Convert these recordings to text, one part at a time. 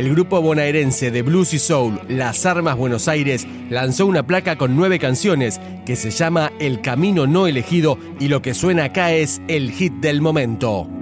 el grupo bonaerense de blues y soul Las Armas Buenos Aires lanzó una placa con nueve canciones que se llama El Camino No Elegido y lo que suena acá es el hit del momento.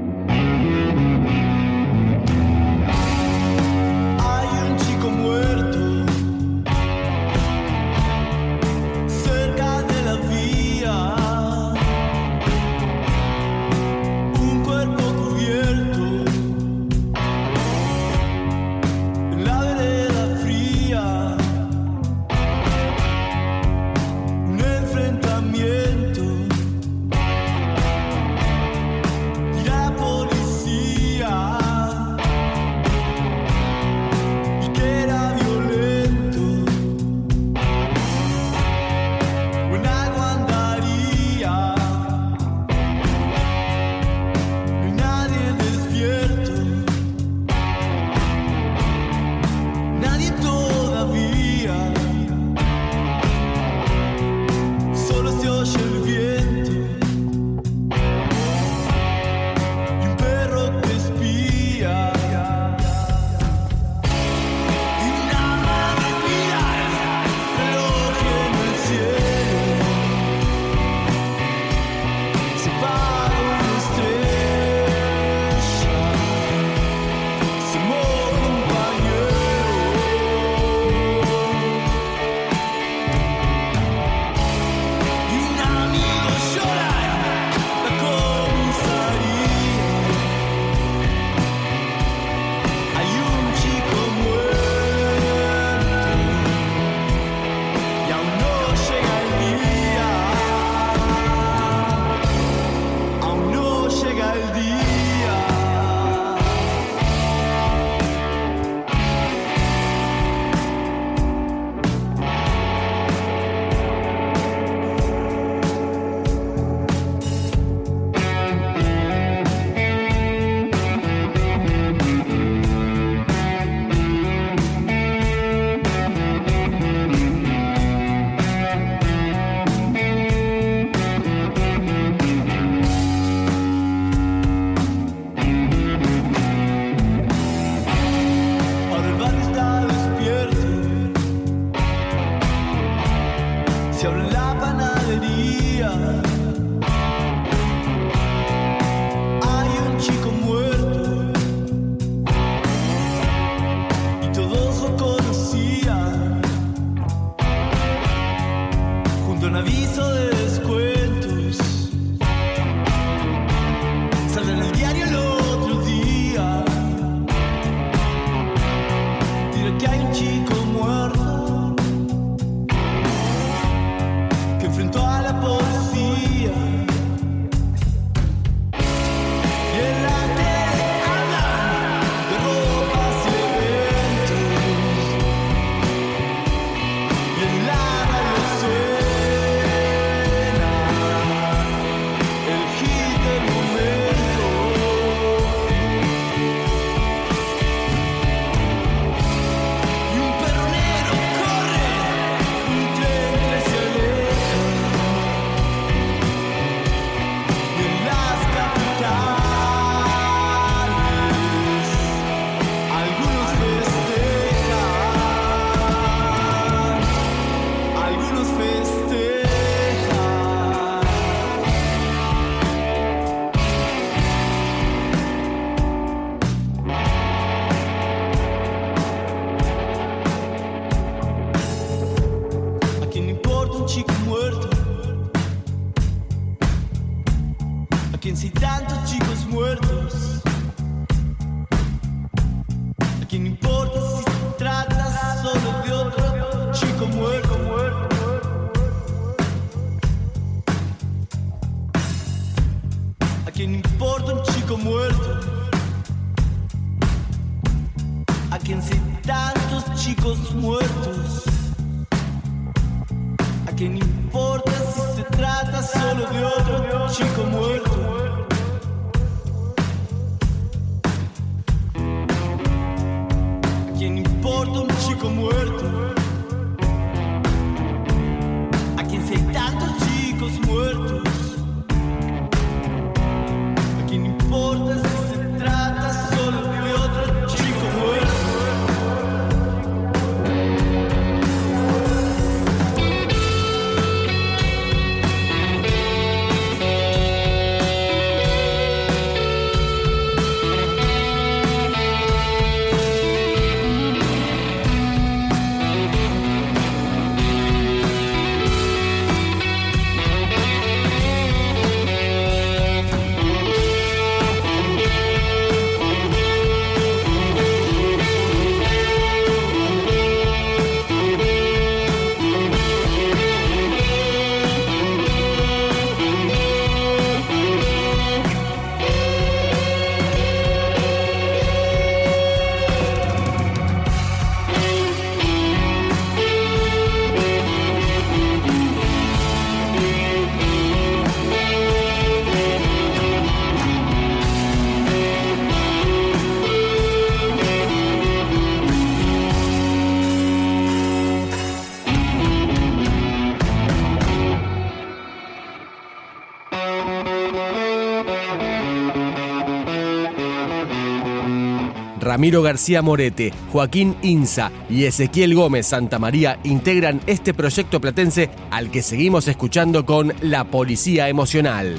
Ramiro García Morete, Joaquín Inza y Ezequiel Gómez Santa María integran este proyecto platense al que seguimos escuchando con La Policía Emocional.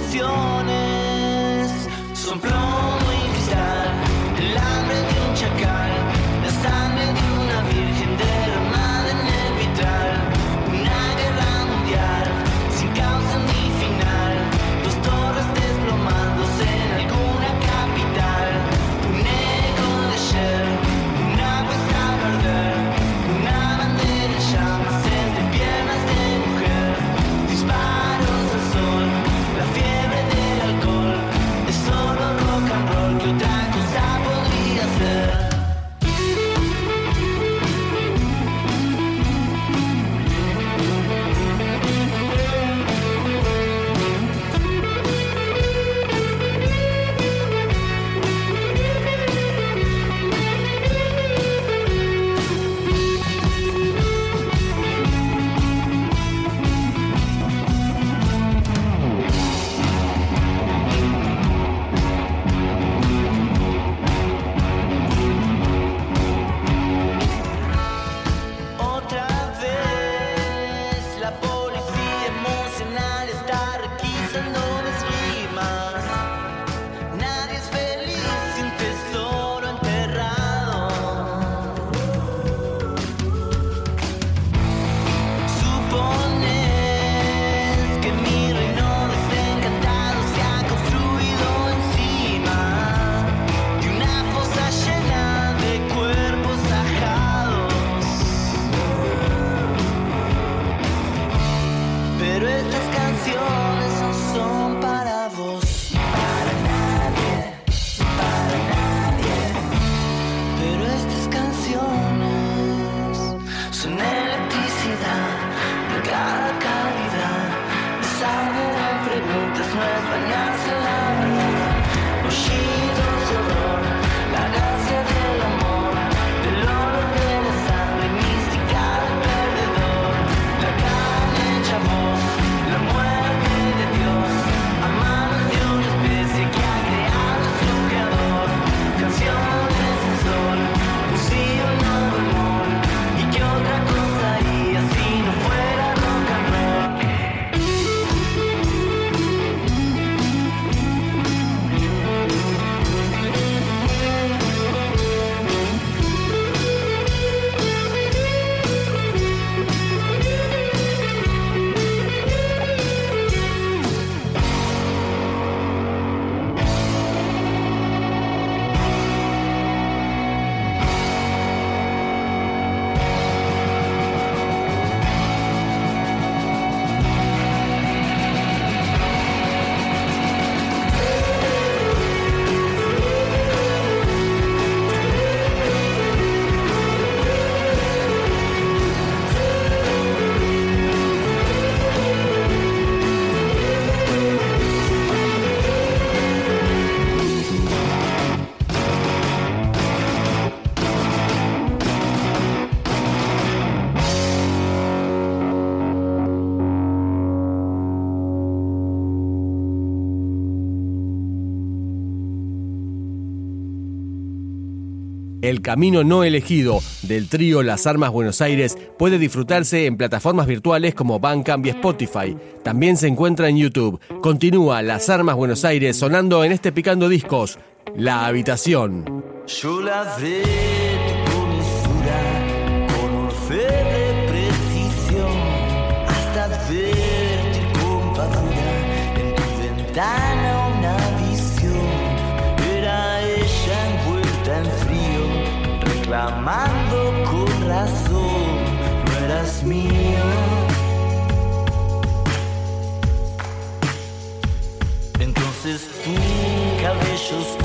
canciones son plomo. El Camino No Elegido del trío Las Armas Buenos Aires puede disfrutarse en plataformas virtuales como Bandcamp y Spotify. También se encuentra en YouTube. Continúa Las Armas Buenos Aires sonando en este Picando Discos, La Habitación. Yo tu con orfe de precisión hasta con pavura en tu ventana frío, reclamando con razón, no eras mío. Entonces tu cabello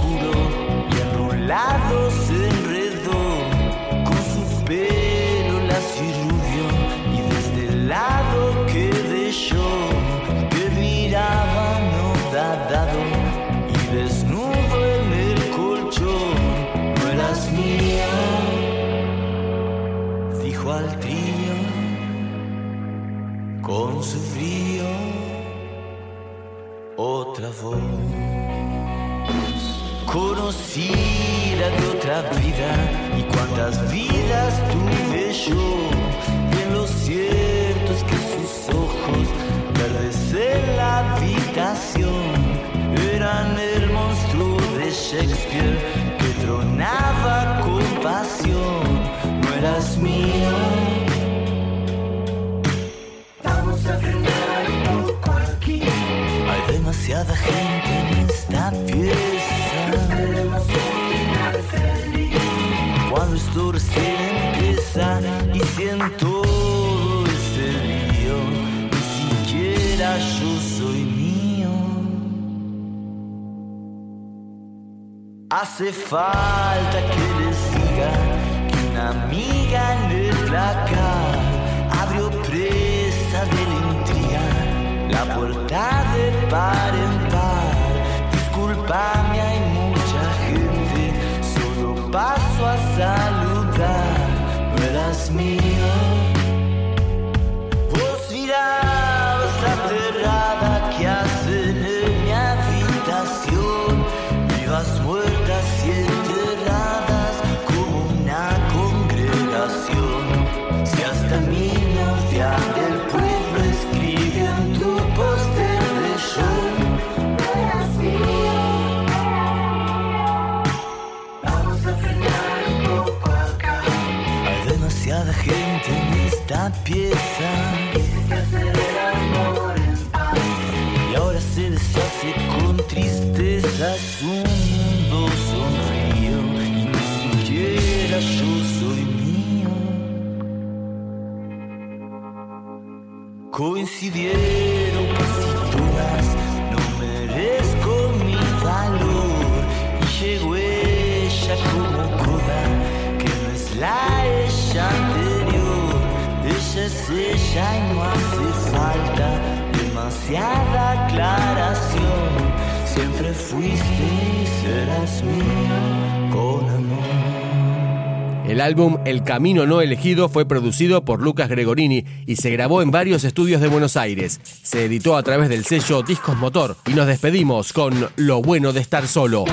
al trío con su frío otra voz. Conocida de otra vida y cuántas vidas tuve yo y lo cierto es que sus ojos verdes la habitación eran el monstruo de Shakespeare que tronaba con pasión demasiada gente en esta pieza. Esperemos un final feliz. Cuando esto recién empieza y siento ese lío, ni siquiera yo soy mío. Hace falta que le siga que una amiga en el abrió presa de intriga la puerta de par en par. Disculpame, hay mucha gente, solo paso a saludar, no eras mío. Pieza. Aclaración. Siempre fuiste serás mío con amor. El álbum El Camino No Elegido fue producido por Lucas Gregorini y se grabó en varios estudios de Buenos Aires. Se editó a través del sello Discos Motor y nos despedimos con Lo bueno de estar solo.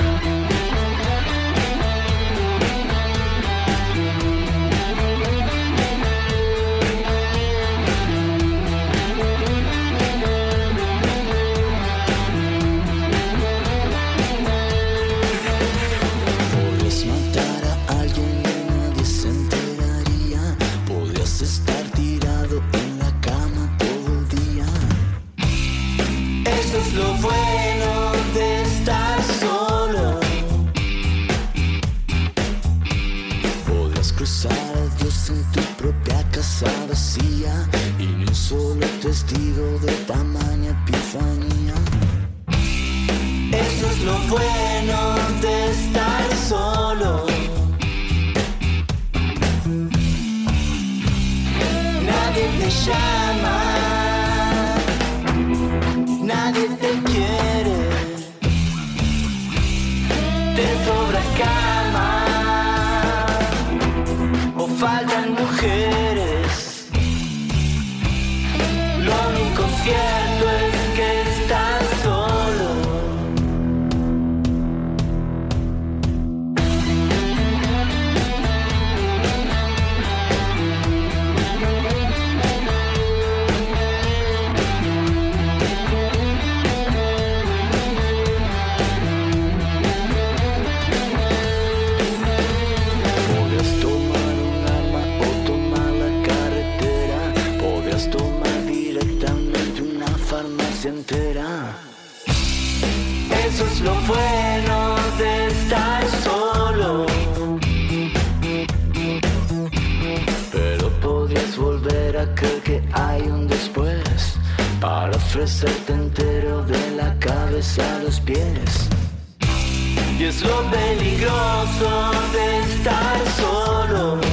shine. Los pies. Y es lo peligroso de estar solo.